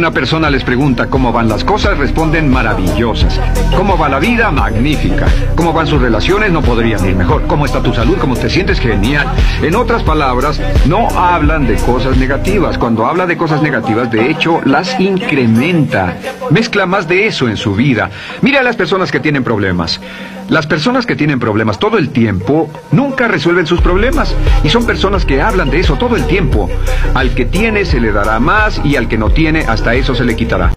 Una persona les pregunta cómo van las cosas, responden maravillosas. ¿Cómo va la vida? Magnífica. ¿Cómo van sus relaciones? No podrían ir mejor. ¿Cómo está tu salud? ¿Cómo te sientes? Genial. En otras palabras, no hablan de cosas negativas. Cuando habla de cosas negativas, de hecho, las incrementa. Mezcla más de eso en su vida. Mira a las personas que tienen problemas. Las personas que tienen problemas todo el tiempo nunca resuelven sus problemas y son personas que hablan de eso todo el tiempo. Al que tiene se le dará más y al que no tiene hasta eso se le quitará.